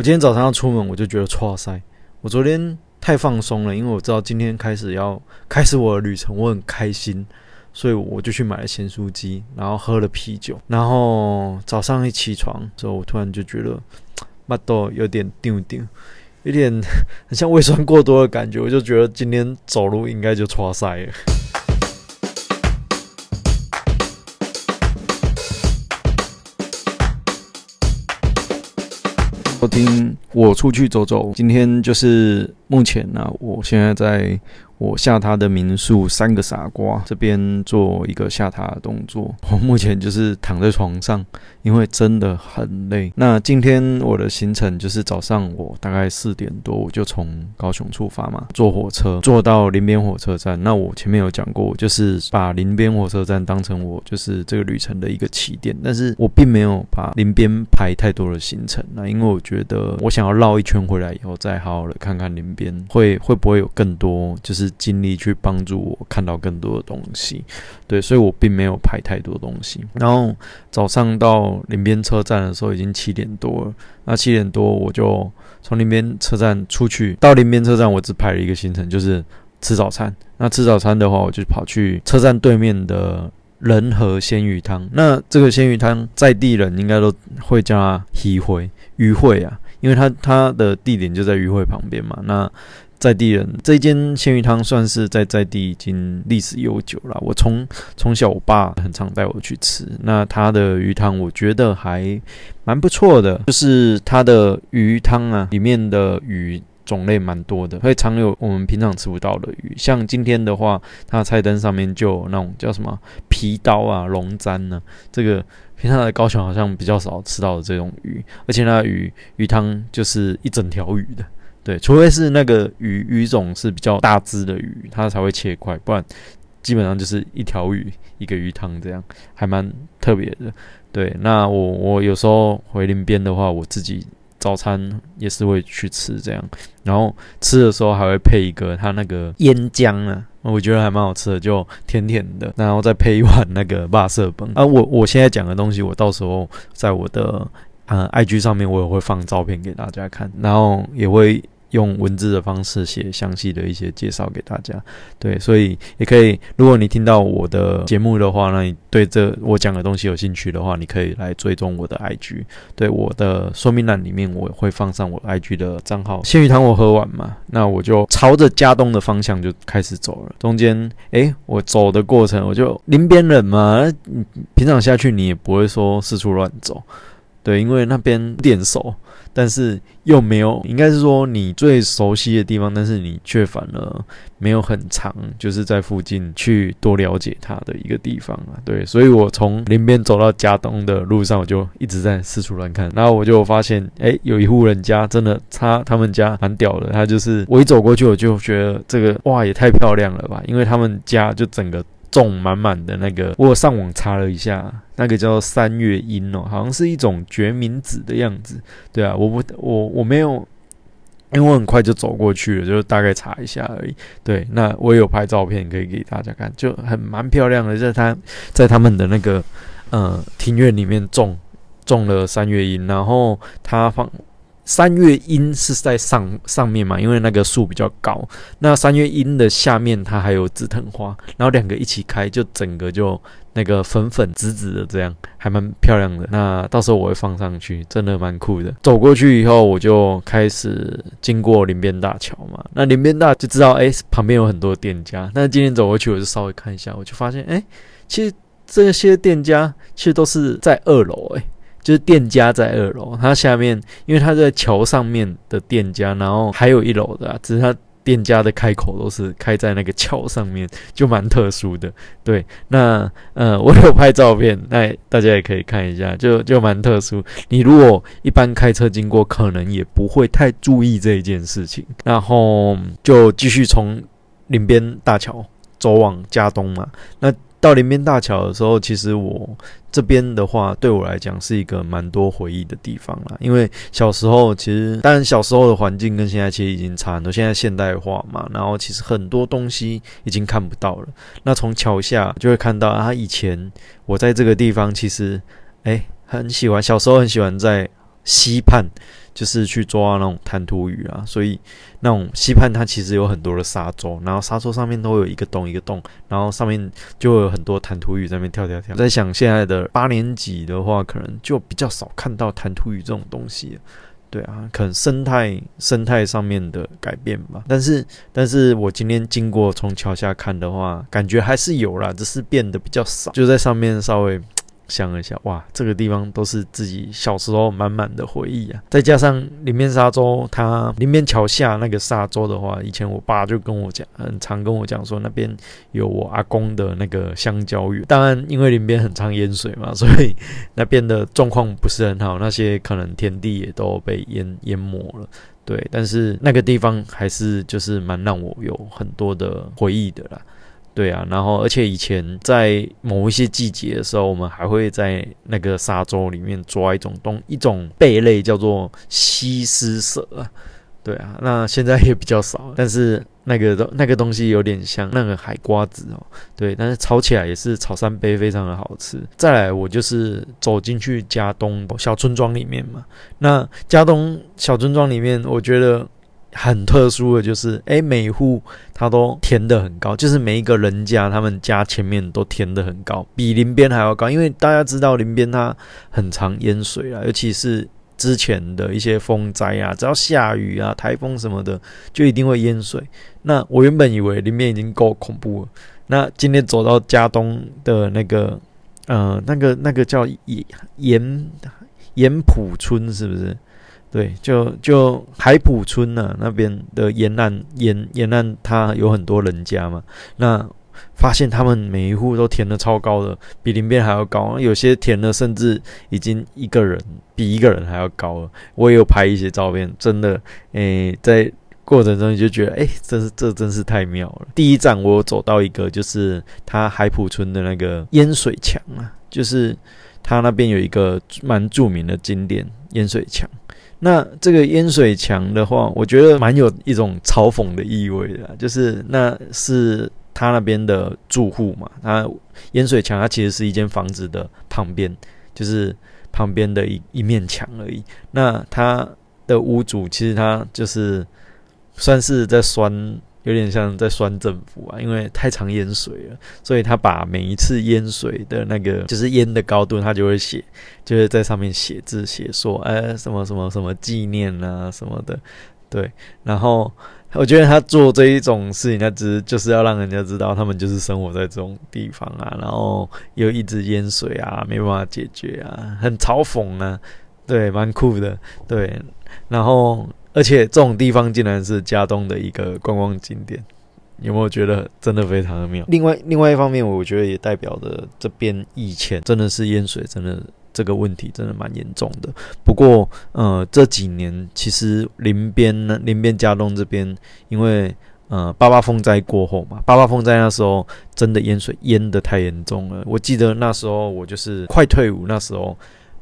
我今天早上要出门，我就觉得哇塞，我昨天太放松了，因为我知道今天开始要开始我的旅程，我很开心，所以我就去买了咸酥鸡，然后喝了啤酒，然后早上一起床之后，我突然就觉得，麦豆有点丢丢，有点 很像胃酸过多的感觉，我就觉得今天走路应该就哇塞了。收听我出去走走，今天就是目前呢，我现在在。我下榻的民宿三个傻瓜这边做一个下榻的动作。我目前就是躺在床上，因为真的很累。那今天我的行程就是早上我大概四点多我就从高雄出发嘛，坐火车坐到林边火车站。那我前面有讲过，就是把林边火车站当成我就是这个旅程的一个起点，但是我并没有把林边排太多的行程。那因为我觉得我想要绕一圈回来以后，再好好的看看林边，会会不会有更多就是。尽力去帮助我看到更多的东西，对，所以我并没有拍太多东西。然后早上到林边车站的时候已经七点多了，那七点多我就从林边车站出去，到林边车站我只拍了一个行程，就是吃早餐。那吃早餐的话，我就跑去车站对面的仁和鲜鱼汤。那这个鲜鱼汤在地人应该都会叫它鱼会鱼会啊，因为它它的地点就在鱼会旁边嘛。那在地人这间鲜鱼汤算是在在地已经历史悠久了。我从从小我爸很常带我去吃，那他的鱼汤我觉得还蛮不错的，就是他的鱼汤啊，里面的鱼种类蛮多的，会常有我们平常吃不到的鱼。像今天的话，它菜单上面就有那种叫什么皮刀啊、龙簪呢，这个平常在高雄好像比较少吃到的这种鱼，而且那鱼鱼汤就是一整条鱼的。对，除非是那个鱼鱼种是比较大只的鱼，它才会切块，不然基本上就是一条鱼一个鱼汤这样，还蛮特别的。对，那我我有时候回林边的话，我自己早餐也是会去吃这样，然后吃的时候还会配一个它那个腌姜啊，我觉得还蛮好吃的，就甜甜的，然后再配一碗那个 霸色崩啊。我我现在讲的东西，我到时候在我的。呃，IG 上面我也会放照片给大家看，然后也会用文字的方式写详细的一些介绍给大家。对，所以也可以，如果你听到我的节目的话，那你对这我讲的东西有兴趣的话，你可以来追踪我的 IG。对，我的说明栏里面我会放上我 IG 的账号。鲜鱼汤我喝完嘛，那我就朝着家东的方向就开始走了。中间，诶，我走的过程我就临边人嘛，平常下去你也不会说四处乱走。对，因为那边点熟，但是又没有，应该是说你最熟悉的地方，但是你却反而没有很长，就是在附近去多了解它的一个地方啊。对，所以我从林边走到家东的路上，我就一直在四处乱看，然后我就发现，哎，有一户人家真的，他他们家蛮屌的，他就是我一走过去，我就觉得这个哇也太漂亮了吧，因为他们家就整个。种满满的那个，我上网查了一下，那个叫三月樱哦，好像是一种决明子的样子。对啊，我不，我我没有，因为我很快就走过去了，就大概查一下而已。对，那我有拍照片可以给大家看，就很蛮漂亮的，在他，在他们的那个呃庭院里面种种了三月樱，然后他放。三月樱是在上上面嘛，因为那个树比较高。那三月樱的下面它还有紫藤花，然后两个一起开，就整个就那个粉粉紫紫的，这样还蛮漂亮的。那到时候我会放上去，真的蛮酷的。走过去以后，我就开始经过林边大桥嘛。那林边大就知道，哎，旁边有很多店家。那今天走过去，我就稍微看一下，我就发现，哎，其实这些店家其实都是在二楼，哎。就是店家在二楼，它下面因为它在桥上面的店家，然后还有一楼的，只是它店家的开口都是开在那个桥上面，就蛮特殊的。对，那呃，我有拍照片，那大家也可以看一下，就 就蛮特殊。你如果一般开车经过，可能也不会太注意这一件事情。然后就继续从林边大桥走往加东嘛，那。到林边大桥的时候，其实我这边的话，对我来讲是一个蛮多回忆的地方啦。因为小时候，其实当然小时候的环境跟现在其实已经差很多，现在现代化嘛，然后其实很多东西已经看不到了。那从桥下就会看到啊，以前我在这个地方其实，哎，很喜欢，小时候很喜欢在溪畔，就是去抓那种弹涂鱼啊，所以那种溪畔它其实有很多的沙洲，然后沙洲上面都有一个洞一个洞，然后上面就有很多弹涂鱼在那边跳跳跳。在想现在的八年级的话，可能就比较少看到弹涂鱼这种东西。对啊，可能生态生态上面的改变吧。但是，但是我今天经过从桥下看的话，感觉还是有啦，只是变得比较少。就在上面稍微。想一下，哇，这个地方都是自己小时候满满的回忆啊！再加上林边沙洲，它林边桥下那个沙洲的话，以前我爸就跟我讲，很常跟我讲说，那边有我阿公的那个香蕉园。当然，因为林边很常淹水嘛，所以那边的状况不是很好，那些可能田地也都被淹淹没了。对，但是那个地方还是就是蛮让我有很多的回忆的啦。对啊，然后而且以前在某一些季节的时候，我们还会在那个沙洲里面抓一种东一种贝类，叫做西施蛇啊。对啊，那现在也比较少，但是那个东那个东西有点像那个海瓜子哦。对，但是炒起来也是炒三杯，非常的好吃。再来，我就是走进去加东小村庄里面嘛。那加东小村庄里面，我觉得。很特殊的就是，哎，每户它都填的很高，就是每一个人家他们家前面都填的很高，比林边还要高。因为大家知道林边它很常淹水啊，尤其是之前的一些风灾啊，只要下雨啊、台风什么的，就一定会淹水。那我原本以为林边已经够恐怖了，那今天走到嘉东的那个，呃，那个那个叫盐盐盐埔村，是不是？对，就就海浦村呢那边的沿岸沿沿岸，它有很多人家嘛。那发现他们每一户都填的超高的，比林边还要高。有些填的甚至已经一个人比一个人还要高了。我也有拍一些照片，真的，诶，在过程中你就觉得，诶，真是这真是太妙了。第一站我走到一个，就是它海浦村的那个淹水墙啊，就是它那边有一个蛮著名的景点淹水墙。那这个淹水墙的话，我觉得蛮有一种嘲讽的意味的，就是那是他那边的住户嘛，他淹水墙，它其实是一间房子的旁边，就是旁边的一一面墙而已。那他的屋主其实他就是算是在酸。有点像在酸政府啊，因为太常淹水了，所以他把每一次淹水的那个就是淹的高度，他就会写，就是在上面写字写说，哎，什么什么什么纪念啊什么的，对。然后我觉得他做这一种事情，他只就是要让人家知道，他们就是生活在这种地方啊，然后又一直淹水啊，没办法解决啊，很嘲讽啊，对，蛮酷的，对，然后。而且这种地方竟然是加东的一个观光景点，有没有觉得真的非常的妙？另外，另外一方面，我觉得也代表着这边以前真的是淹水，真的这个问题真的蛮严重的。不过，呃，这几年其实林边呢，林边加东这边，因为呃八八风灾过后嘛，八八风灾那时候真的淹水淹的太严重了。我记得那时候我就是快退伍那时候。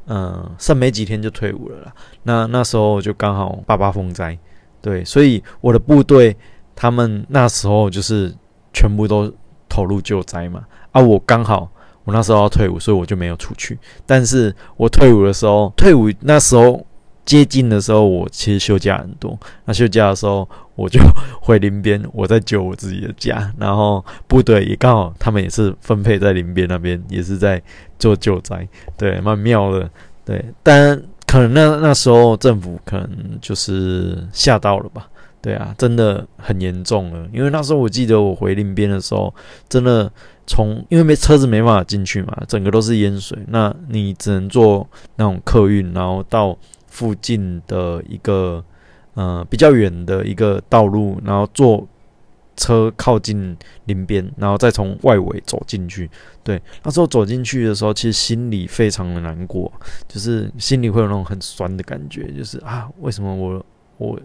嗯，剩没几天就退伍了啦。那那时候就刚好八八风灾，对，所以我的部队他们那时候就是全部都投入救灾嘛。啊，我刚好我那时候要退伍，所以我就没有出去。但是我退伍的时候，退伍那时候接近的时候，我其实休假很多。那休假的时候，我就 回林边，我在救我自己的家。然后部队也刚好，他们也是分配在林边那边，也是在。做救灾，对，蛮妙的，对，但可能那那时候政府可能就是吓到了吧，对啊，真的很严重了，因为那时候我记得我回林边的时候，真的从因为没车子没办法进去嘛，整个都是淹水，那你只能坐那种客运，然后到附近的一个呃比较远的一个道路，然后坐。车靠近林边，然后再从外围走进去。对，那时候走进去的时候，其实心里非常的难过，就是心里会有那种很酸的感觉，就是啊，为什么我我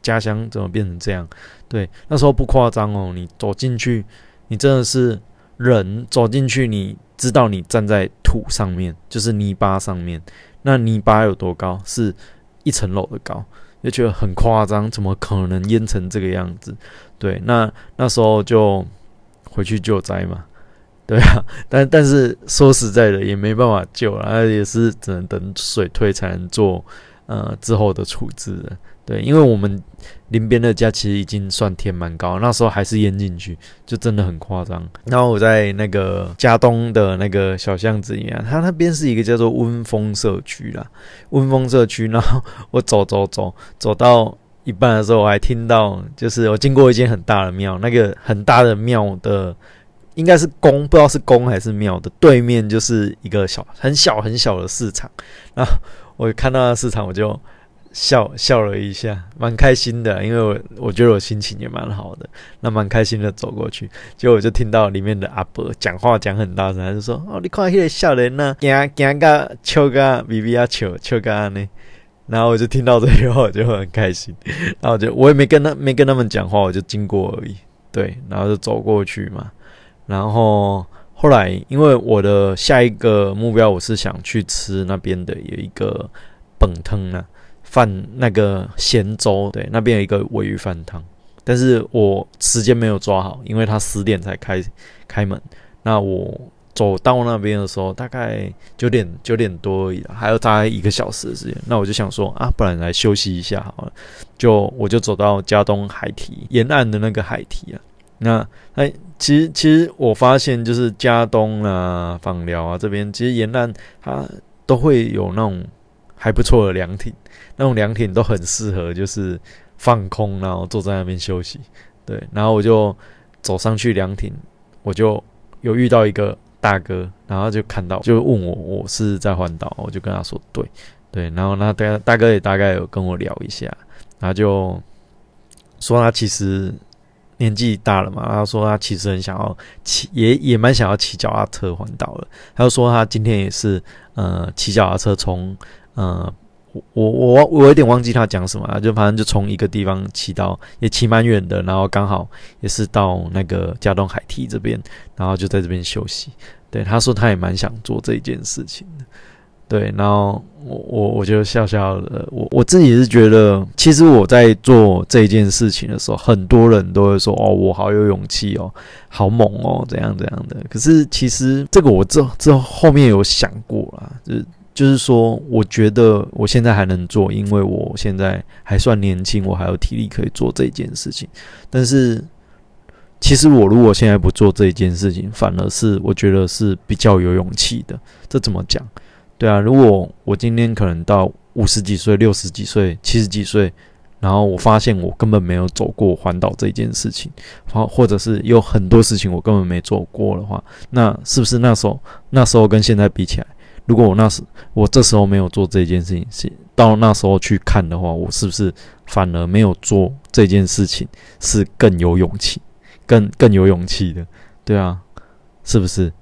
家乡怎么变成这样？对，那时候不夸张哦，你走进去，你真的是人走进去，你知道你站在土上面，就是泥巴上面，那泥巴有多高？是一层楼的高。就觉得很夸张，怎么可能淹成这个样子？对，那那时候就回去救灾嘛，对啊，但但是说实在的，也没办法救了，也是只能等水退才能做呃之后的处置了。对，因为我们临边的家其实已经算天蛮高，那时候还是淹进去，就真的很夸张。然后我在那个家东的那个小巷子里面，它那边是一个叫做温风社区啦，温风社区。然后我走走走走到一半的时候，我还听到，就是我经过一间很大的庙，那个很大的庙的应该是宫，不知道是宫还是庙的对面，就是一个小很小很小的市场。然后我看到那市场，我就。笑笑了一下，蛮开心的，因为我我觉得我心情也蛮好的，那蛮开心的走过去，结果我就听到里面的阿伯讲话讲很大声，他就说：“哦，你看那个笑人呢，惊惊个笑个比比啊笑笑个安呢。”然后我就听到这句话，我就很开心，然后就我也没跟他没跟他们讲话，我就经过而已，对，然后就走过去嘛。然后后来因为我的下一个目标，我是想去吃那边的有一个本汤啊。饭那个咸粥，对，那边有一个尾鱼饭汤，但是我时间没有抓好，因为他十点才开开门。那我走到那边的时候，大概九点九点多而已，还有大概一个小时的时间。那我就想说啊，不然来休息一下好了。就我就走到嘉东海堤沿岸的那个海堤啊。那哎，其实其实我发现就是嘉东啊、访寮啊这边，其实沿岸它都会有那种还不错的凉亭。那种凉亭都很适合，就是放空，然后坐在那边休息。对，然后我就走上去凉亭，我就有遇到一个大哥，然后就看到，就问我我是在环岛，我就跟他说对对，然后那大大哥也大概有跟我聊一下，然后就说他其实年纪大了嘛，他说他其实很想要骑，也也蛮想要骑脚踏车环岛的。他就说他今天也是呃骑脚踏车从呃。我我我我有点忘记他讲什么，就反正就从一个地方骑到，也骑蛮远的，然后刚好也是到那个加东海堤这边，然后就在这边休息。对，他说他也蛮想做这件事情的。对，然后我我我就笑笑的，我我自己是觉得，其实我在做这件事情的时候，很多人都会说哦，我好有勇气哦，好猛哦，怎样怎样的。可是其实这个我这这后面有想过啦，就是。就是说，我觉得我现在还能做，因为我现在还算年轻，我还有体力可以做这件事情。但是，其实我如果现在不做这件事情，反而是我觉得是比较有勇气的。这怎么讲？对啊，如果我今天可能到五十几岁、六十几岁、七十几岁，然后我发现我根本没有走过环岛这件事情，或或者是有很多事情我根本没做过的话，那是不是那时候那时候跟现在比起来？如果我那时我这时候没有做这件事情，是到那时候去看的话，我是不是反而没有做这件事情是更有勇气、更更有勇气的？对啊，是不是？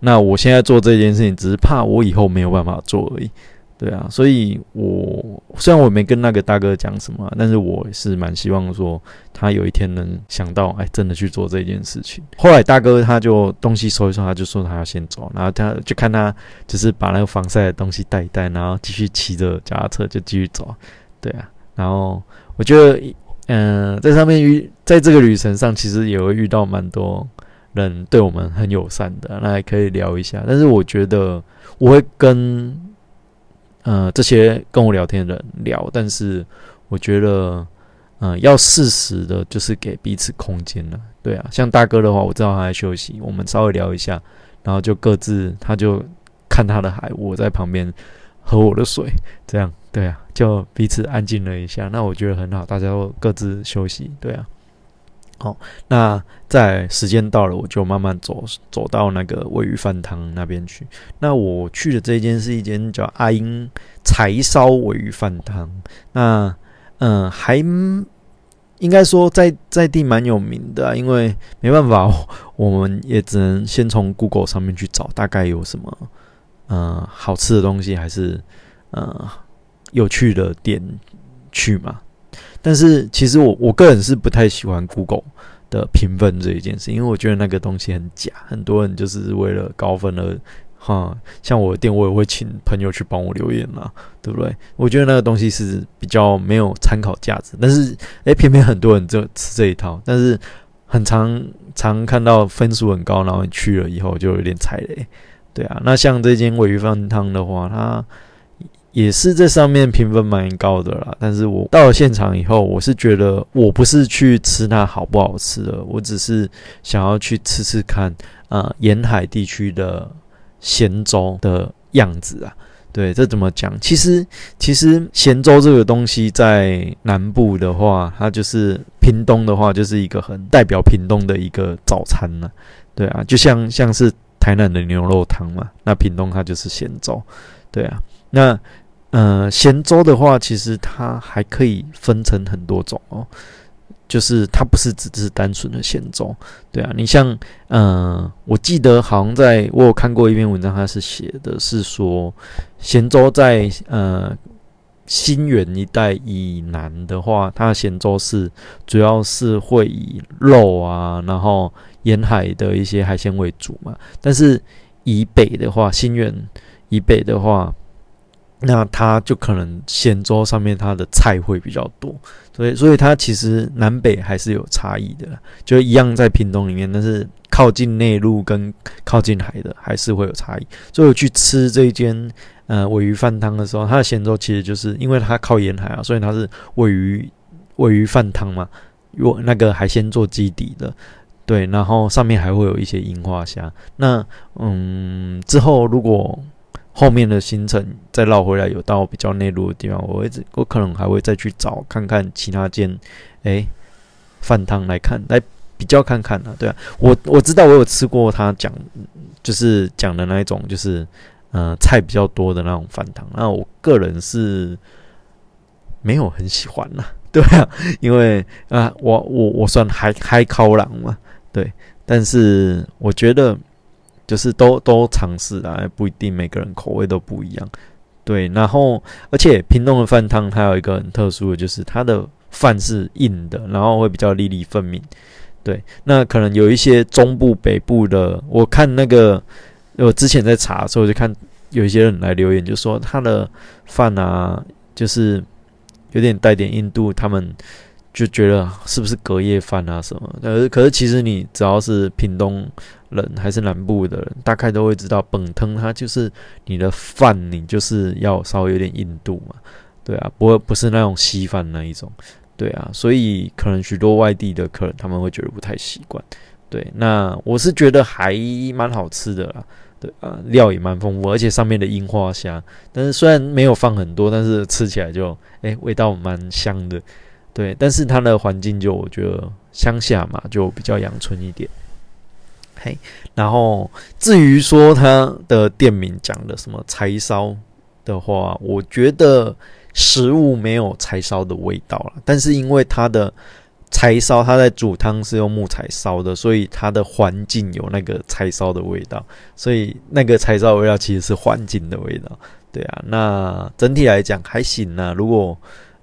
那我现在做这件事情，只是怕我以后没有办法做而已。对啊，所以我虽然我没跟那个大哥讲什么，但是我是蛮希望说他有一天能想到，哎，真的去做这件事情。后来大哥他就东西收一收，他就说他要先走，然后他就看他只是把那个防晒的东西带一带，然后继续骑着脚踏车就继续走。对啊，然后我觉得，嗯，在上面遇在这个旅程上，其实也会遇到蛮多人对我们很友善的，那还可以聊一下。但是我觉得我会跟。呃，这些跟我聊天的人聊，但是我觉得，嗯，要适时的，就是给彼此空间了。对啊，像大哥的话，我知道他在休息，我们稍微聊一下，然后就各自，他就看他的海，我在旁边喝我的水，这样，对啊，就彼此安静了一下。那我觉得很好，大家都各自休息，对啊。好，那在时间到了，我就慢慢走走到那个位于饭堂那边去。那我去的这间是一间叫阿英柴烧尾鱼饭堂。那嗯，还应该说在在地蛮有名的，因为没办法，我们也只能先从 Google 上面去找，大概有什么嗯好吃的东西，还是呃有趣的店去嘛。但是其实我我个人是不太喜欢 Google 的评分这一件事，因为我觉得那个东西很假，很多人就是为了高分而哈，像我的店我也会请朋友去帮我留言嘛，对不对？我觉得那个东西是比较没有参考价值，但是诶，偏偏很多人就吃这一套，但是很常常看到分数很高，然后你去了以后就有点踩雷，对啊。那像这间尾鱼饭汤的话，它也是这上面评分蛮高的啦。但是我到了现场以后，我是觉得我不是去吃它好不好吃的，我只是想要去吃吃看啊，沿海地区的咸粥的样子啊。对，这怎么讲？其实，其实咸粥这个东西在南部的话，它就是屏东的话，就是一个很代表屏东的一个早餐呢。对啊，就像像是台南的牛肉汤嘛，那屏东它就是咸粥。对啊，那呃咸粥的话，其实它还可以分成很多种哦。就是它不是只是单纯的咸粥，对啊，你像，嗯，我记得好像在我有看过一篇文章，它是写的是说，咸粥在呃新源一带以南的话，它的咸粥是主要是会以肉啊，然后沿海的一些海鲜为主嘛，但是以北的话，新源以北的话。那它就可能咸粥上面它的菜会比较多，所以所以它其实南北还是有差异的，就一样在屏东里面，但是靠近内陆跟靠近海的还是会有差异。所以我去吃这一间呃尾鱼饭汤的时候，它的咸粥其实就是因为它靠沿海啊，所以它是尾鱼尾鱼饭汤嘛，用那个海鲜做基底的，对，然后上面还会有一些樱花虾。那嗯之后如果后面的行程再绕回来，有到比较内陆的地方，我会我可能还会再去找看看其他间，哎，饭汤来看，来比较看看呢。对啊，我我知道我有吃过他讲，就是讲的那一种，就是呃菜比较多的那种饭汤。那我个人是没有很喜欢呐，对啊，因为啊，我我我算嗨嗨烤狼嘛，对，但是我觉得。就是都都尝试啊，不一定每个人口味都不一样，对。然后，而且屏东的饭汤它有一个很特殊的，就是它的饭是硬的，然后会比较粒粒分明。对，那可能有一些中部、北部的，我看那个我之前在查的时候，就看有一些人来留言，就说他的饭啊，就是有点带点印度，他们就觉得是不是隔夜饭啊什么？呃，可是其实你只要是屏东。人还是南部的人，大概都会知道，本汤它就是你的饭，你就是要稍微有点硬度嘛，对啊，不会不是那种稀饭那一种，对啊，所以可能许多外地的客人他们会觉得不太习惯，对，那我是觉得还蛮好吃的啦，对啊，料也蛮丰富，而且上面的樱花虾，但是虽然没有放很多，但是吃起来就哎味道蛮香的，对，但是它的环境就我觉得乡下嘛，就比较阳春一点。嘿，然后至于说它的店名讲的什么柴烧的话，我觉得食物没有柴烧的味道了。但是因为它的柴烧，它在煮汤是用木材烧的，所以它的环境有那个柴烧的味道。所以那个柴烧味道其实是环境的味道。对啊，那整体来讲还行啊。如果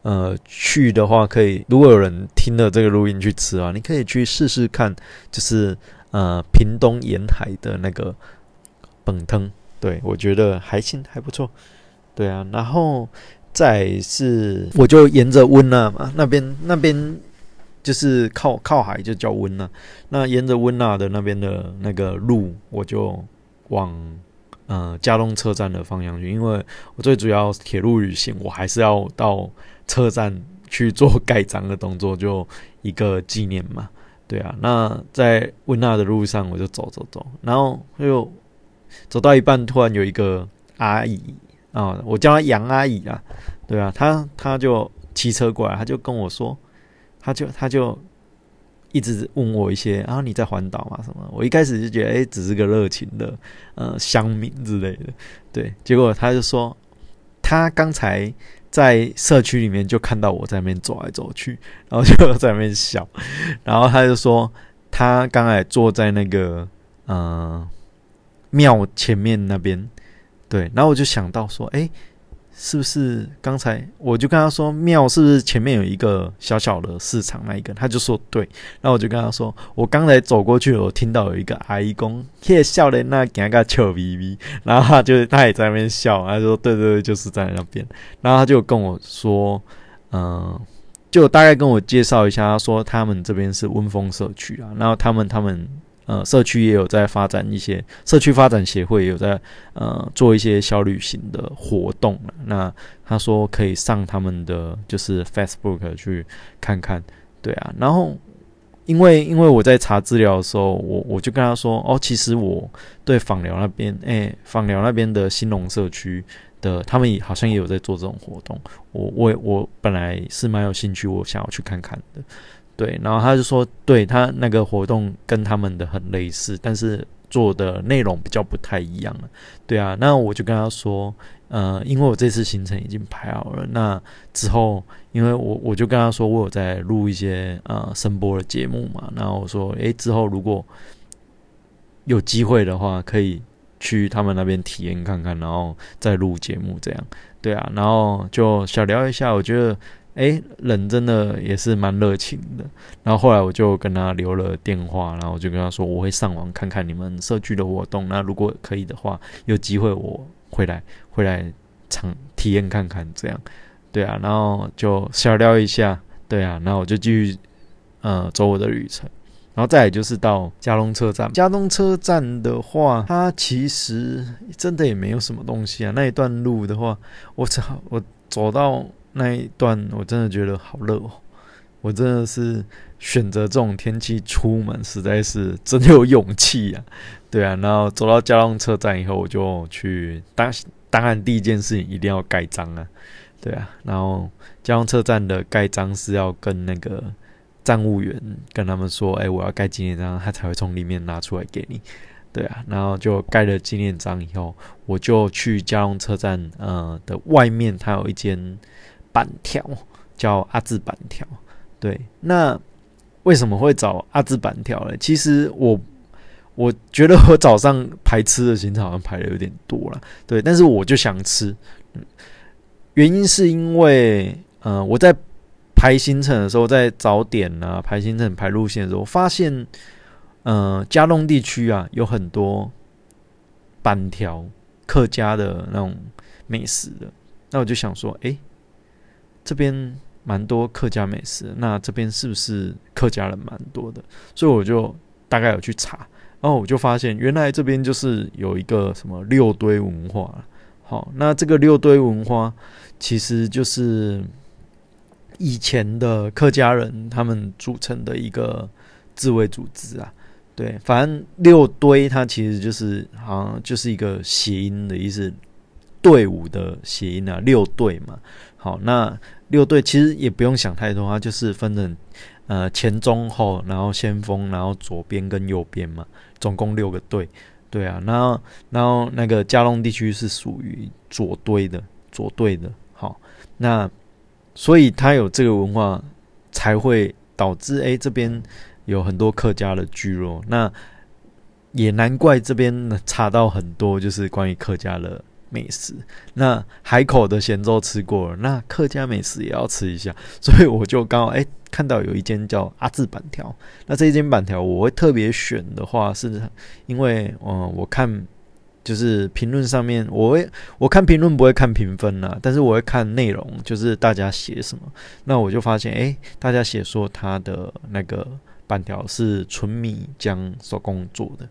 呃去的话，可以如果有人听了这个录音去吃啊，你可以去试试看，就是。呃，屏东沿海的那个本汤，对我觉得还行，还不错。对啊，然后再是，我就沿着温娜嘛，那边那边就是靠靠海，就叫温娜。那沿着温娜的那边的那个路，我就往呃嘉东车站的方向去，因为我最主要铁路旅行，我还是要到车站去做盖章的动作，就一个纪念嘛。对啊，那在温纳的路上，我就走走走，然后又走到一半，突然有一个阿姨啊，我叫她杨阿姨啊，对啊，她她就骑车过来，她就跟我说，她就她就一直问我一些，然后你在环岛嘛什么？我一开始就觉得，哎，只是个热情的呃乡民之类的，对，结果他就说，他刚才。在社区里面就看到我在那边走来走去，然后就在那边笑，然后他就说他刚才坐在那个呃庙前面那边，对，然后我就想到说，哎。是不是刚才我就跟他说庙是不是前面有一个小小的市场那一个？他就说对，然后我就跟他说我刚才走过去，我听到有一个阿姨公，嘿笑的那给个笑眯眯，然后他就他也在那边笑，他说对对对，就是在那边，然后他就跟我说，嗯，就大概跟我介绍一下，他说他们这边是温风社区啊，然后他们他们呃社区也有在发展一些社区发展协会有在呃做一些小旅行的活动那他说可以上他们的就是 Facebook 去看看，对啊，然后。因为因为我在查资料的时候，我我就跟他说，哦，其实我对访寮那边，哎，访寮那边的新农社区的，他们也好像也有在做这种活动。我我我本来是蛮有兴趣，我想要去看看的。对，然后他就说，对他那个活动跟他们的很类似，但是做的内容比较不太一样了。对啊，那我就跟他说。呃，因为我这次行程已经排好了，那之后，因为我我就跟他说，我有在录一些呃声波的节目嘛，然后我说，诶，之后如果有机会的话，可以去他们那边体验看看，然后再录节目这样，对啊，然后就小聊一下，我觉得，诶，人真的也是蛮热情的，然后后来我就跟他留了电话，然后我就跟他说，我会上网看看你们社区的活动，那如果可以的话，有机会我。回来，回来尝体验看看，这样，对啊，然后就小聊一下，对啊，然后我就继续呃走我的旅程，然后再来就是到加东车站。加东车站的话，它其实真的也没有什么东西啊。那一段路的话，我操，我走到那一段，我真的觉得好热哦。我真的是选择这种天气出门，实在是真有勇气呀。对啊，然后走到交通车站以后，我就去当当然第一件事情一定要盖章啊，对啊，然后交通车站的盖章是要跟那个站务员跟他们说，哎，我要盖纪念章，他才会从里面拿出来给你，对啊，然后就盖了纪念章以后，我就去交通车站呃的外面，它有一间板条叫阿字板条，对，那为什么会找阿字板条呢？其实我。我觉得我早上排吃的行程好像排的有点多了，对，但是我就想吃，原因是因为，呃，我在排行程的时候，在早点啊排行程排路线的时候，发现，呃，嘉东地区啊有很多板条客家的那种美食的，那我就想说，哎，这边蛮多客家美食，那这边是不是客家人蛮多的？所以我就大概有去查。然后我就发现，原来这边就是有一个什么六堆文化。好，那这个六堆文化其实就是以前的客家人他们组成的一个自卫组织啊。对，反正六堆它其实就是好像就是一个谐音的意思，队伍的谐音啊，六队嘛。好，那六队其实也不用想太多，它就是分成呃前中后，然后先锋，然后左边跟右边嘛。总共六个队，对啊，然后然后那个加隆地区是属于左堆的，左队的，好，那所以它有这个文化，才会导致哎这边有很多客家的聚落，那也难怪这边查到很多就是关于客家的。美食，那海口的咸粥吃过了，那客家美食也要吃一下，所以我就刚好哎看到有一间叫阿字板条，那这一间板条我会特别选的话，是因为嗯我看就是评论上面，我会我看评论不会看评分啦，但是我会看内容，就是大家写什么，那我就发现哎大家写说他的那个板条是纯米浆手工做的，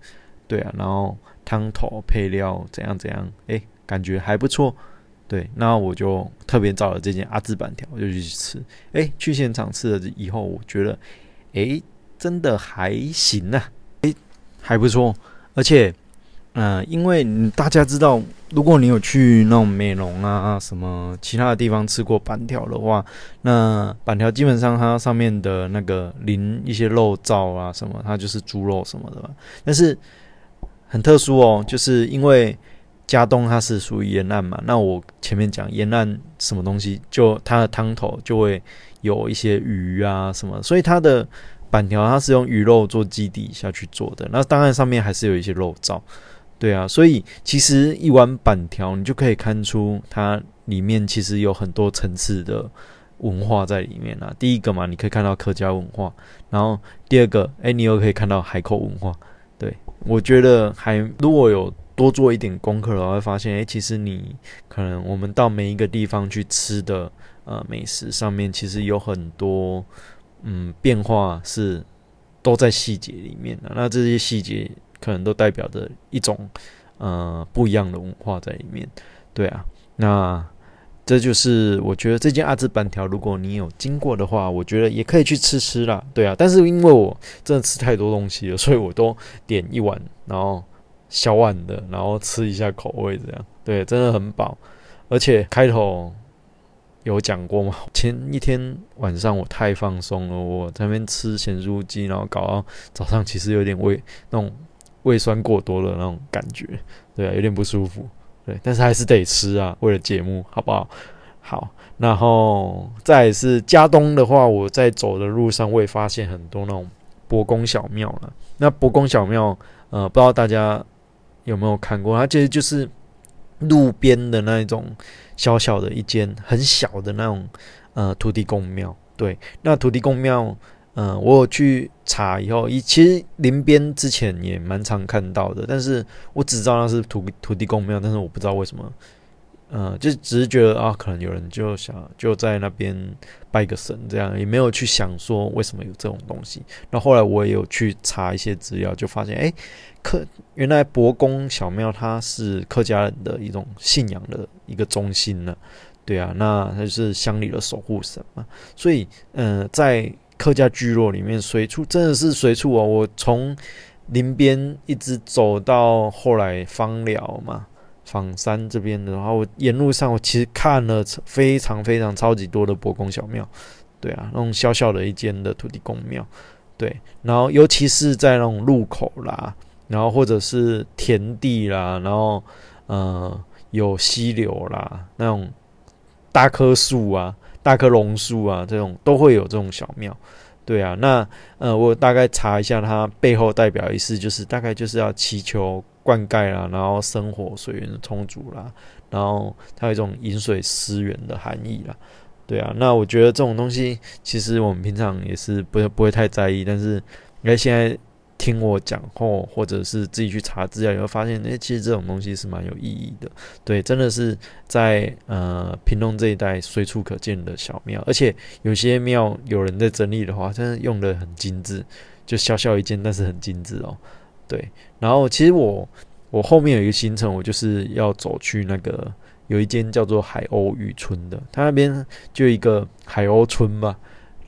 对啊，然后汤头配料怎样怎样，哎。感觉还不错，对，那我就特别找了这件阿字板条，我就去吃。哎，去现场吃了以后，我觉得，哎，真的还行啊，哎，还不错。而且，嗯，因为大家知道，如果你有去那种美容啊什么其他的地方吃过板条的话，那板条基本上它上面的那个淋一些肉燥啊什么，它就是猪肉什么的。但是很特殊哦，就是因为。加东它是属于沿岸嘛？那我前面讲沿岸什么东西，就它的汤头就会有一些鱼啊什么，所以它的板条它是用鱼肉做基底下去做的。那当然上面还是有一些肉燥，对啊。所以其实一碗板条你就可以看出它里面其实有很多层次的文化在里面啊。第一个嘛，你可以看到客家文化，然后第二个，哎，你又可以看到海口文化。对我觉得还如果有。多做一点功课然后，会发现，哎，其实你可能我们到每一个地方去吃的呃美食上面，其实有很多嗯变化是都在细节里面的。那这些细节可能都代表着一种呃不一样的文化在里面。对啊，那这就是我觉得这间阿兹板条，如果你有经过的话，我觉得也可以去吃吃啦。对啊，但是因为我真的吃太多东西了，所以我都点一碗，然后小碗的，然后吃一下口味这样。对，真的很饱，而且开头。有讲过吗？前一天晚上我太放松了，我在那边吃咸酥鸡，然后搞到早上，其实有点胃那种胃酸过多的那种感觉，对啊，有点不舒服，对，但是还是得吃啊，为了节目，好不好？好，然后再是加东的话，我在走的路上，我也发现很多那种博公小庙了。那博公小庙，呃，不知道大家有没有看过？它其实就是路边的那一种。小小的一间很小的那种呃土地公庙，对，那土地公庙，嗯，我有去查以后，以其实临边之前也蛮常看到的，但是我只知道那是土土地公庙，但是我不知道为什么。嗯，就只是觉得啊，可能有人就想就在那边拜个神，这样也没有去想说为什么有这种东西。那后来我也有去查一些资料，就发现哎，客原来伯公小庙它是客家人的一种信仰的一个中心呢。对啊，那它是乡里的守护神嘛。所以嗯，在客家聚落里面，随处真的是随处哦。我从林边一直走到后来芳寮嘛。仿山这边的话，我沿路上我其实看了非常非常超级多的伯公小庙，对啊，那种小小的一间的土地公庙，对，然后尤其是在那种路口啦，然后或者是田地啦，然后呃有溪流啦，那种大棵树啊、大棵榕树啊，这种都会有这种小庙，对啊，那呃我大概查一下，它背后代表意思就是大概就是要祈求。灌溉啦，然后生活水源的充足啦，然后它有一种饮水思源的含义啦，对啊，那我觉得这种东西其实我们平常也是不不会太在意，但是你现在听我讲后，或者是自己去查资料，你会发现，哎，其实这种东西是蛮有意义的，对，真的是在呃屏东这一带随处可见的小庙，而且有些庙有人在整理的话，真的用的很精致，就小小一件，但是很精致哦。对，然后其实我我后面有一个行程，我就是要走去那个有一间叫做海鸥渔村的，它那边就一个海鸥村嘛，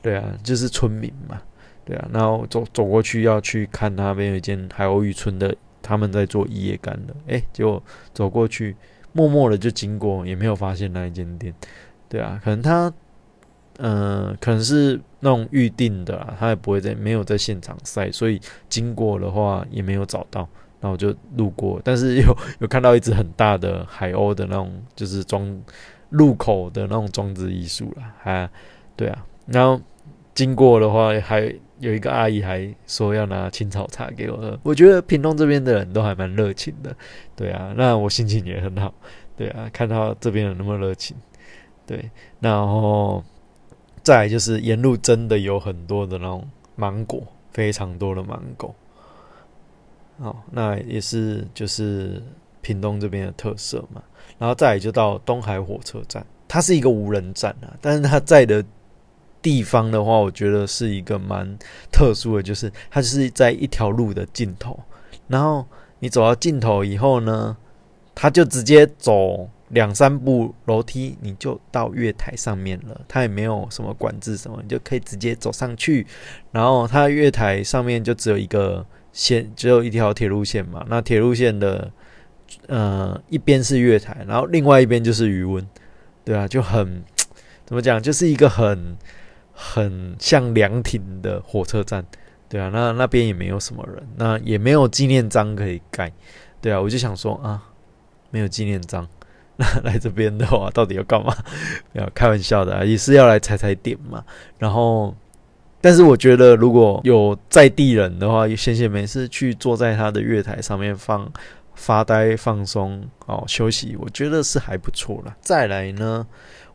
对啊，就是村民嘛，对啊，然后走走过去要去看那边有一间海鸥渔村的，他们在做一夜干的，哎，结果走过去默默的就经过，也没有发现那一间店，对啊，可能他。嗯，可能是那种预定的，他也不会在没有在现场晒，所以经过的话也没有找到，然后就路过，但是有 有看到一只很大的海鸥的那种，就是装入口的那种装置艺术了，还对啊，然后经过的话还有一个阿姨还说要拿青草茶给我喝，我觉得屏东这边的人都还蛮热情的，对啊，那我心情也很好，对啊，看到这边人那么热情，对，然后。再就是沿路真的有很多的那种芒果，非常多的芒果。好，那也是就是屏东这边的特色嘛。然后再就到东海火车站，它是一个无人站啊，但是它在的地方的话，我觉得是一个蛮特殊的，就是它是在一条路的尽头。然后你走到尽头以后呢，它就直接走。两三步楼梯，你就到月台上面了。它也没有什么管制什么，你就可以直接走上去。然后它月台上面就只有一个线，只有一条铁路线嘛。那铁路线的呃一边是月台，然后另外一边就是余温，对啊，就很 怎么讲，就是一个很很像凉亭的火车站，对啊。那那边也没有什么人，那也没有纪念章可以盖，对啊。我就想说啊，没有纪念章。那 来这边的话，到底要干嘛？不要开玩笑的，也是要来踩踩点嘛。然后，但是我觉得如果有在地人的话，闲闲没事去坐在他的月台上面放发呆、放松、哦休息，我觉得是还不错了。再来呢，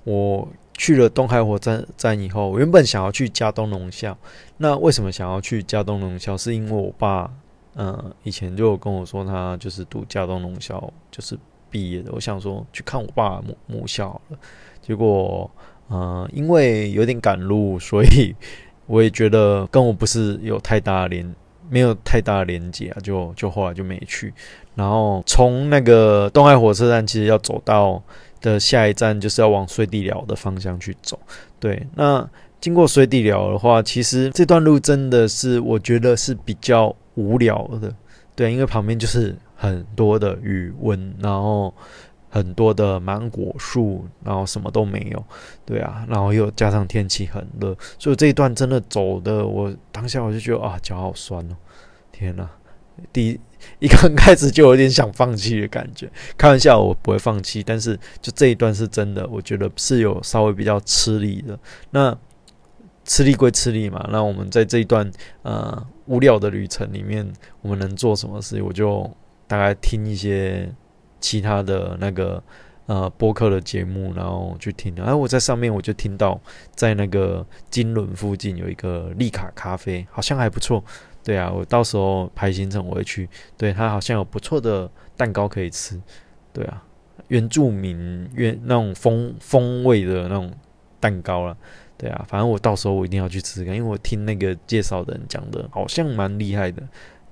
我去了东海火车站以后，我原本想要去嘉东农校。那为什么想要去嘉东农校？是因为我爸嗯以前就跟我说，他就是读嘉东农校，就是。毕业的，我想说去看我爸母母校了，结果，呃，因为有点赶路，所以我也觉得跟我不是有太大的连，没有太大的连接啊，就就后来就没去。然后从那个东海火车站，其实要走到的下一站就是要往水地寮的方向去走。对，那经过水地寮的话，其实这段路真的是我觉得是比较无聊的。对，因为旁边就是很多的余温，然后很多的芒果树，然后什么都没有。对啊，然后又加上天气很热，所以这一段真的走的，我当下我就觉得啊，脚好酸哦！天哪，第一一刚开始就有点想放弃的感觉。开玩笑，我不会放弃，但是就这一段是真的，我觉得是有稍微比较吃力的。那吃力归吃力嘛，那我们在这一段呃无聊的旅程里面，我们能做什么事？我就大概听一些其他的那个呃播客的节目，然后去听。然后我在上面我就听到，在那个金轮附近有一个利卡咖啡，好像还不错。对啊，我到时候排行程我会去。对，它好像有不错的蛋糕可以吃。对啊，原住民原那种风风味的那种蛋糕了。对啊，反正我到时候我一定要去吃，因为我听那个介绍的人讲的，好像蛮厉害的。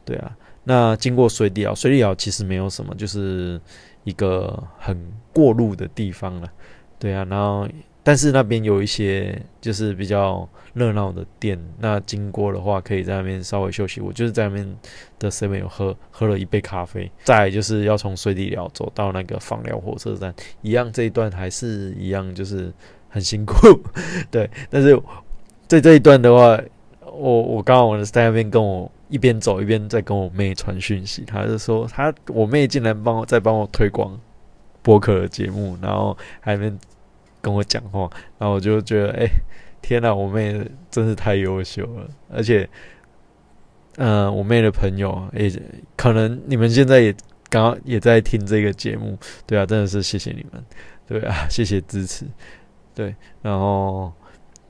对啊，那经过水底寮，水底寮其实没有什么，就是一个很过路的地方了。对啊，然后但是那边有一些就是比较热闹的店，那经过的话可以在那边稍微休息。我就是在那边的上面有喝喝了一杯咖啡。再就是要从水底寮走到那个访寮火车站，一样这一段还是一样，就是。很辛苦，对，但是在这一段的话，我我刚刚我在那边跟我一边走一边在跟我妹传讯息，她就说她我妹竟然帮我在帮我推广播客的节目，然后还没跟我讲话，然后我就觉得哎天哪，我妹真是太优秀了，而且嗯，我妹的朋友也可能你们现在也刚刚也在听这个节目，对啊，真的是谢谢你们，对啊，谢谢支持。对，然后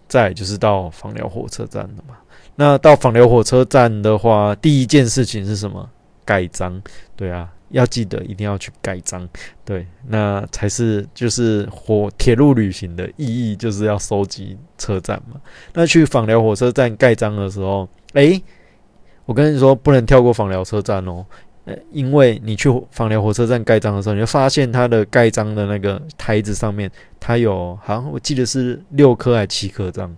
再就是到访寮火车站了嘛。那到访寮火车站的话，第一件事情是什么？盖章。对啊，要记得一定要去盖章。对，那才是就是火铁路旅行的意义，就是要收集车站嘛。那去访寮火车站盖章的时候，诶，我跟你说，不能跳过访寮车站哦。因为你去访寮火车站盖章的时候，你就发现它的盖章的那个台子上面，它有好像我记得是六颗还是七颗章。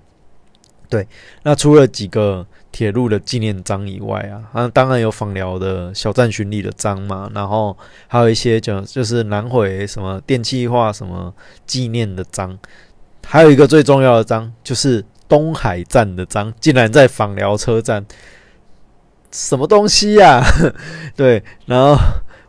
对，那除了几个铁路的纪念章以外啊，啊，当然有访寮的小站巡礼的章嘛，然后还有一些就就是南回什么电气化什么纪念的章，还有一个最重要的章就是东海站的章，竟然在访寮车站。什么东西呀？对，然后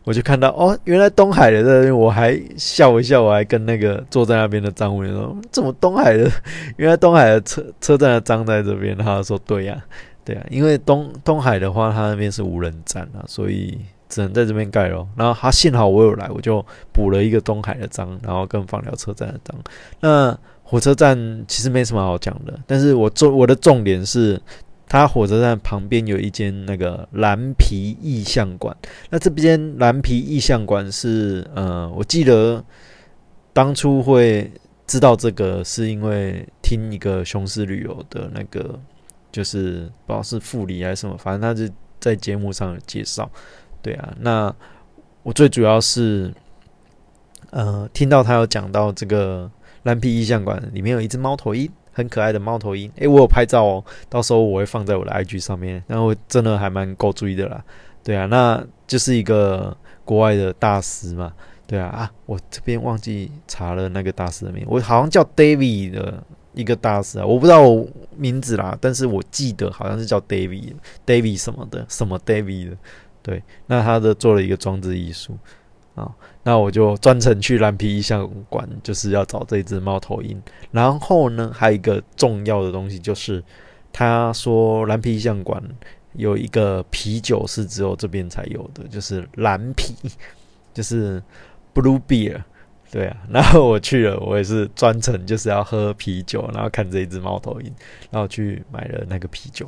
我就看到哦，原来东海的在那边，我还笑一笑，我还跟那个坐在那边的张务员说：“怎么东海的？原来东海的车车站的章在这边。”他说：“对呀，对啊，因为东东海的话，他那边是无人站啊，所以只能在这边盖咯。然后他幸好我有来，我就补了一个东海的章，然后跟放寮车站的章。那火车站其实没什么好讲的，但是我重我的重点是。它火车站旁边有一间那个蓝皮意象馆，那这边蓝皮意象馆是呃，我记得当初会知道这个是因为听一个雄狮旅游的那个，就是不知道是副理还是什么，反正他是在节目上有介绍。对啊，那我最主要是呃听到他有讲到这个蓝皮意象馆里面有一只猫头鹰。很可爱的猫头鹰，诶，我有拍照哦，到时候我会放在我的 IG 上面。然后真的还蛮够注意的啦，对啊，那就是一个国外的大师嘛，对啊啊，我这边忘记查了那个大师的名，我好像叫 David 的一个大师啊，我不知道我名字啦，但是我记得好像是叫 David，David 什么的，什么 David 的，对，那他的做了一个装置艺术啊。那我就专程去蓝皮意象馆，就是要找这只猫头鹰。然后呢，还有一个重要的东西，就是他说蓝皮意象馆有一个啤酒是只有这边才有的，就是蓝啤，就是 blue beer。对啊，然后我去了，我也是专程就是要喝啤酒，然后看这一只猫头鹰，然后去买了那个啤酒。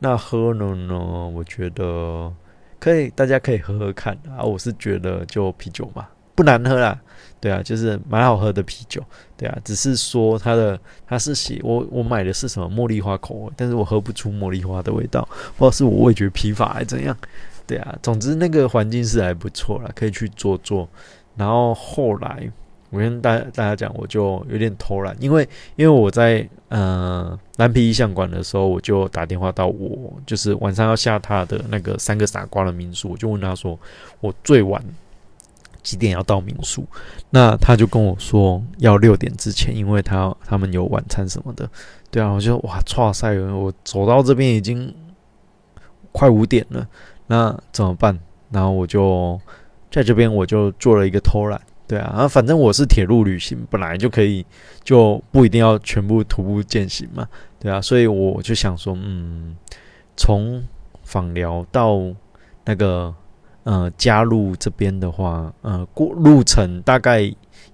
那喝了呢，我觉得可以，大家可以喝喝看啊。我是觉得就啤酒嘛。不难喝啦，对啊，就是蛮好喝的啤酒，对啊，只是说它的它是写我我买的是什么茉莉花口味，但是我喝不出茉莉花的味道，不知道是我味觉疲乏还是怎样，对啊，总之那个环境是还不错啦，可以去坐坐，然后后来。我跟大大家讲，我就有点偷懒，因为因为我在呃蓝皮意象馆的时候，我就打电话到我就是晚上要下榻的那个三个傻瓜的民宿，我就问他说，我最晚几点要到民宿？那他就跟我说要六点之前，因为他他们有晚餐什么的。对啊，我就哇，哇塞，我走到这边已经快五点了，那怎么办？然后我就在这边我就做了一个偷懒。对啊，啊，反正我是铁路旅行，本来就可以，就不一定要全部徒步践行嘛。对啊，所以我就想说，嗯，从访寮到那个呃加入这边的话，呃，过路程大概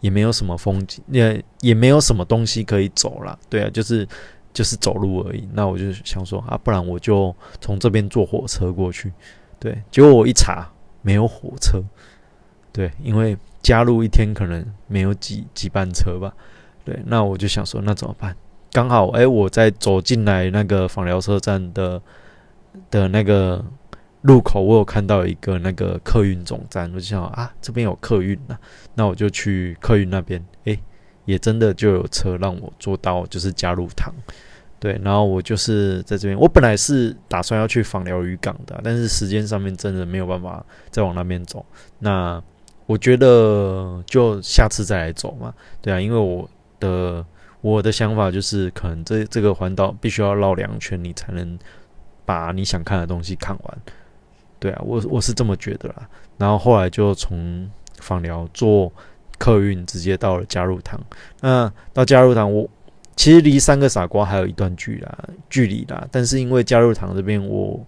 也没有什么风景，也也没有什么东西可以走了。对啊，就是就是走路而已。那我就想说啊，不然我就从这边坐火车过去。对，结果我一查，没有火车。对，因为。加入一天可能没有几几班车吧，对，那我就想说，那怎么办？刚好，哎，我在走进来那个访疗车站的的那个路口，我有看到一个那个客运总站，我就想啊，这边有客运啊，那我就去客运那边，哎，也真的就有车让我坐到就是加入堂，对，然后我就是在这边，我本来是打算要去访寮渔港的，但是时间上面真的没有办法再往那边走，那。我觉得就下次再来走嘛，对啊，因为我的我的想法就是，可能这这个环岛必须要绕两圈，你才能把你想看的东西看完，对啊，我我是这么觉得啦。然后后来就从访寮坐客运直接到了加入堂，那到加入堂，我其实离三个傻瓜还有一段距啦距离啦，但是因为加入堂这边我。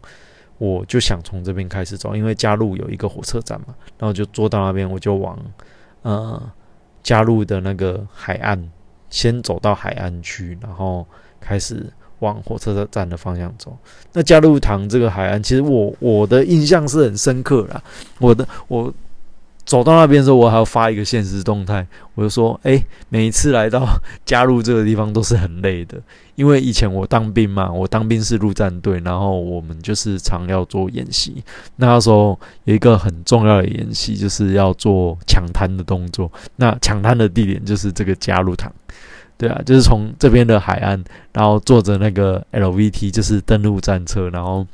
我就想从这边开始走，因为加入有一个火车站嘛，然后就坐到那边，我就往呃加入的那个海岸，先走到海岸区，然后开始往火车站的方向走。那加入塘这个海岸，其实我我的印象是很深刻啦，我的我。走到那边的时候，我还要发一个现实动态，我就说：哎，每一次来到 加入这个地方都是很累的，因为以前我当兵嘛，我当兵是陆战队，然后我们就是常要做演习。那时候有一个很重要的演习，就是要做抢滩的动作。那抢滩的地点就是这个加入塘，对啊，就是从这边的海岸，然后坐着那个 LVT，就是登陆战车，然后。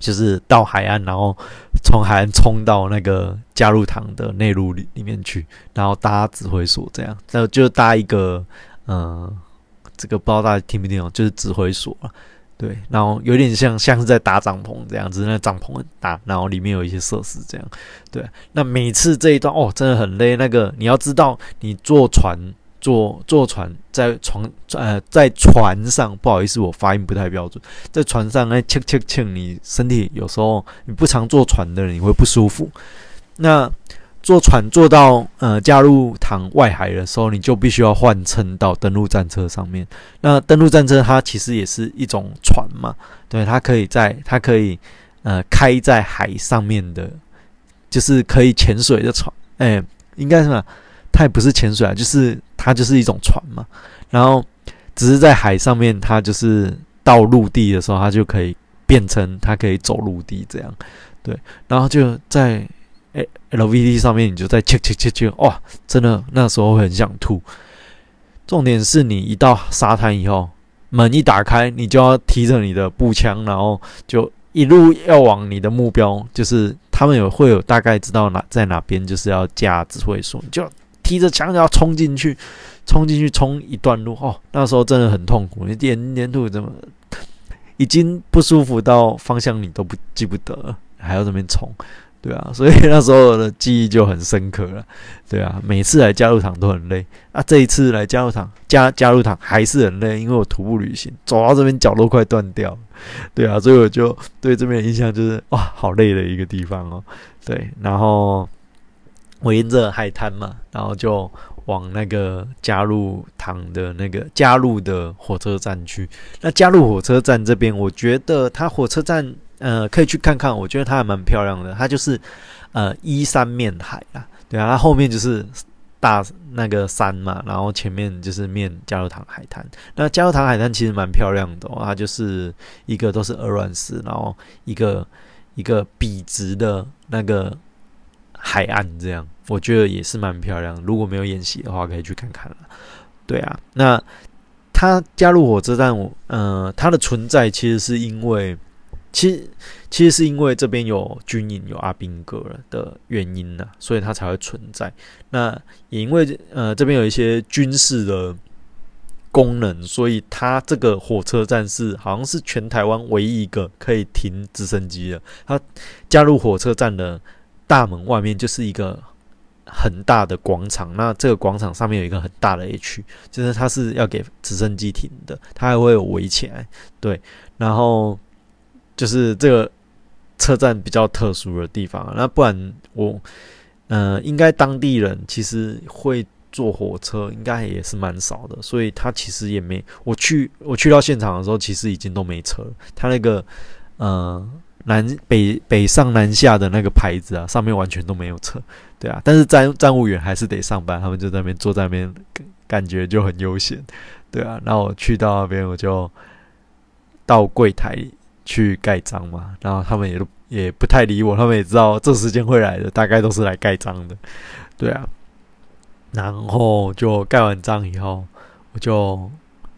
就是到海岸，然后从海岸冲到那个加入塘的内陆里里面去，然后搭指挥所这样，那就搭一个，嗯，这个不知道大家听不听懂，就是指挥所啊，对，然后有点像像是在搭帐篷这样子，那帐篷很大，然后里面有一些设施这样，对，那每次这一段哦，真的很累，那个你要知道，你坐船。坐坐船在船呃在船上，不好意思，我发音不太标准。在船上哎，呛呛呛，你身体有时候你不常坐船的人，你会不舒服。那坐船坐到呃加入塘外海的时候，你就必须要换乘到登陆战车上面。那登陆战车它其实也是一种船嘛，对，它可以在它可以呃开在海上面的，就是可以潜水的船。哎，应该是么？它也不是潜水啊，就是它就是一种船嘛，然后只是在海上面，它就是到陆地的时候，它就可以变成它可以走陆地这样，对，然后就在 L V D 上面，你就在切切切切，哇，真的那时候很想吐。重点是你一到沙滩以后，门一打开，你就要提着你的步枪，然后就一路要往你的目标，就是他们有会有大概知道哪在哪边，就是要架指挥所，就。提着枪要冲进去，冲进去冲一段路哦，那时候真的很痛苦，你连连路怎么已经不舒服到方向你都不记不得，还要这边冲，对啊，所以那时候的记忆就很深刻了，对啊，每次来加入场都很累啊，这一次来加入场加加入场还是很累，因为我徒步旅行走到这边脚都快断掉，对啊，所以我就对这边的印象就是哇，好累的一个地方哦，对，然后。围着海滩嘛，然后就往那个加入塘的那个加入的火车站去。那加入火车站这边，我觉得它火车站呃可以去看看，我觉得它还蛮漂亮的。它就是呃依山面海啊，对啊，它后面就是大那个山嘛，然后前面就是面加入塘海滩。那加入塘海滩其实蛮漂亮的，它就是一个都是鹅卵石，然后一个一个笔直的那个海岸，这样我觉得也是蛮漂亮。如果没有演习的话，可以去看看了。对啊，那它加入火车站，我呃，它的存在其实是因为。其实，其实是因为这边有军营、有阿兵哥的原因呢，所以它才会存在。那也因为呃这边有一些军事的功能，所以它这个火车站是好像是全台湾唯一一个可以停直升机的。它加入火车站的大门外面就是一个很大的广场，那这个广场上面有一个很大的 H，就是它是要给直升机停的，它还会有围起来。对，然后。就是这个车站比较特殊的地方，那不然我，呃，应该当地人其实会坐火车，应该也是蛮少的，所以他其实也没我去我去到现场的时候，其实已经都没车，他那个呃南北北上南下的那个牌子啊，上面完全都没有车，对啊，但是站站务员还是得上班，他们就在那边坐在那边，感觉就很悠闲，对啊，那我去到那边我就到柜台。去盖章嘛，然后他们也都也不太理我，他们也知道这时间会来的，大概都是来盖章的，对啊。然后就盖完章以后，我就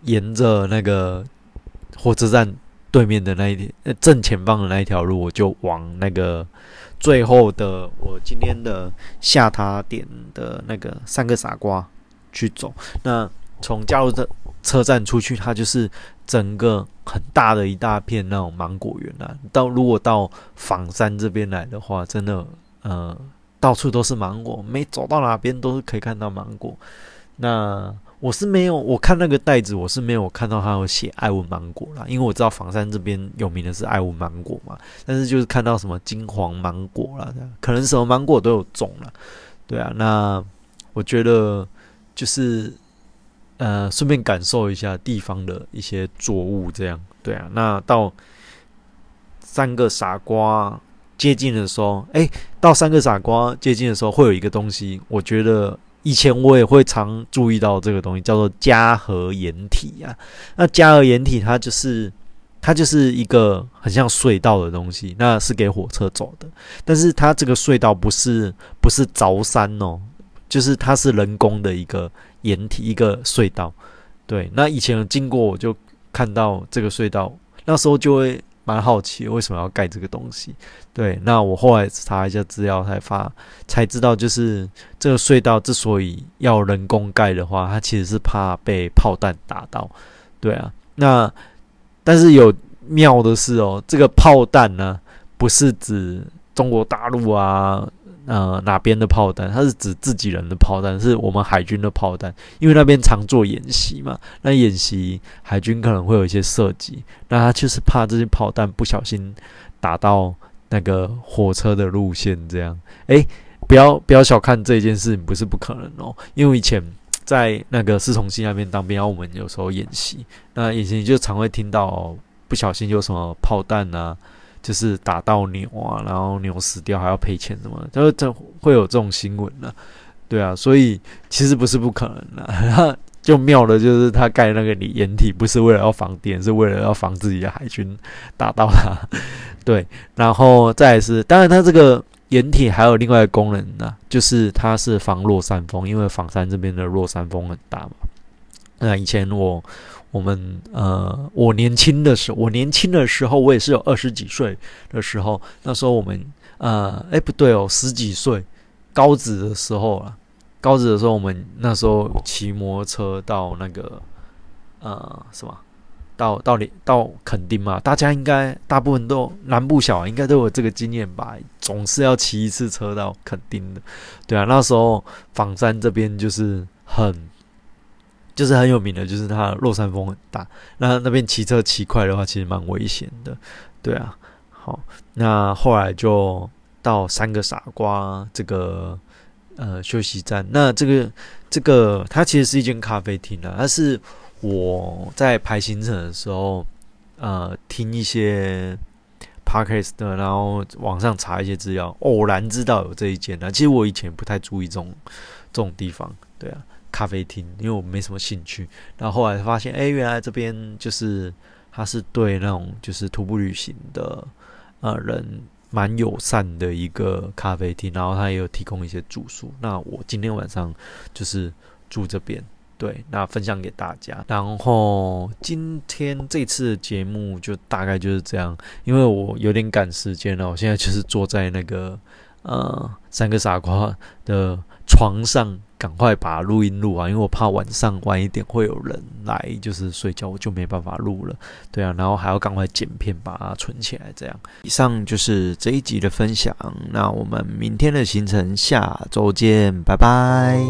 沿着那个火车站对面的那一条正前方的那一条路，我就往那个最后的我今天的下榻点的那个三个傻瓜去走。那从加入这。车站出去，它就是整个很大的一大片那种芒果园啊。到如果到仿山这边来的话，真的，呃，到处都是芒果，没走到哪边都是可以看到芒果。那我是没有，我看那个袋子，我是没有看到它有写爱文芒果啦，因为我知道房山这边有名的是爱文芒果嘛。但是就是看到什么金黄芒果啦，可能什么芒果都有种了。对啊，那我觉得就是。呃，顺便感受一下地方的一些作物，这样对啊。那到三个傻瓜接近的时候，哎，到三个傻瓜接近的时候，会有一个东西，我觉得以前我也会常注意到这个东西，叫做嘉禾掩体啊。那嘉禾掩体它就是它就是一个很像隧道的东西，那是给火车走的，但是它这个隧道不是不是凿山哦，就是它是人工的一个。掩体一个隧道，对，那以前经过我就看到这个隧道，那时候就会蛮好奇为什么要盖这个东西，对，那我后来查一下资料才发才知道，就是这个隧道之所以要人工盖的话，它其实是怕被炮弹打到，对啊，那但是有妙的是哦，这个炮弹呢不是指中国大陆啊。呃，哪边的炮弹？它是指自己人的炮弹，是我们海军的炮弹。因为那边常做演习嘛，那演习海军可能会有一些射击，那他就是怕这些炮弹不小心打到那个火车的路线。这样，诶，不要不要小看这件事情，不是不可能哦。因为以前在那个四重溪那边当兵，我们有时候演习，那演习就常会听到不小心有什么炮弹啊。就是打到牛啊，然后牛死掉还要赔钱什么，就是这会有这种新闻呢，对啊，所以其实不是不可能的。就妙的就是他盖那个你掩体，不是为了要防电，是为了要防自己的海军打到他。对，然后再是，当然它这个掩体还有另外一个功能呢，就是它是防落山风，因为仿山这边的落山风很大嘛。那以前我。我们呃，我年轻的时候，我年轻的时候，我也是有二十几岁的时候。那时候我们呃，哎，不对哦，十几岁，高职的时候啊，高职的时候，我们那时候骑摩托车到那个呃什么，到到里到垦丁嘛，大家应该大部分都南部小应该都有这个经验吧，总是要骑一次车到垦丁的。对啊，那时候仿山这边就是很。就是很有名的，就是它落山风很大。那那边骑车骑快的话，其实蛮危险的。对啊，好，那后来就到三个傻瓜这个呃休息站。那这个这个它其实是一间咖啡厅啊，它是我在排行程的时候呃听一些 podcast 的，然后网上查一些资料，偶然知道有这一间啊。其实我以前不太注意这种这种地方，对啊，咖啡厅，因为我没什么兴趣。然后后来发现，哎，原来这边就是它是对那种就是徒步旅行的呃人蛮友善的一个咖啡厅，然后它也有提供一些住宿。那我今天晚上就是住这边。对，那分享给大家。然后今天这次的节目就大概就是这样，因为我有点赶时间了，我现在就是坐在那个呃三个傻瓜的床上，赶快把录音录完，因为我怕晚上晚一点会有人来就是睡觉，我就没办法录了。对啊，然后还要赶快剪片把它存起来。这样，以上就是这一集的分享。那我们明天的行程下周见，拜拜。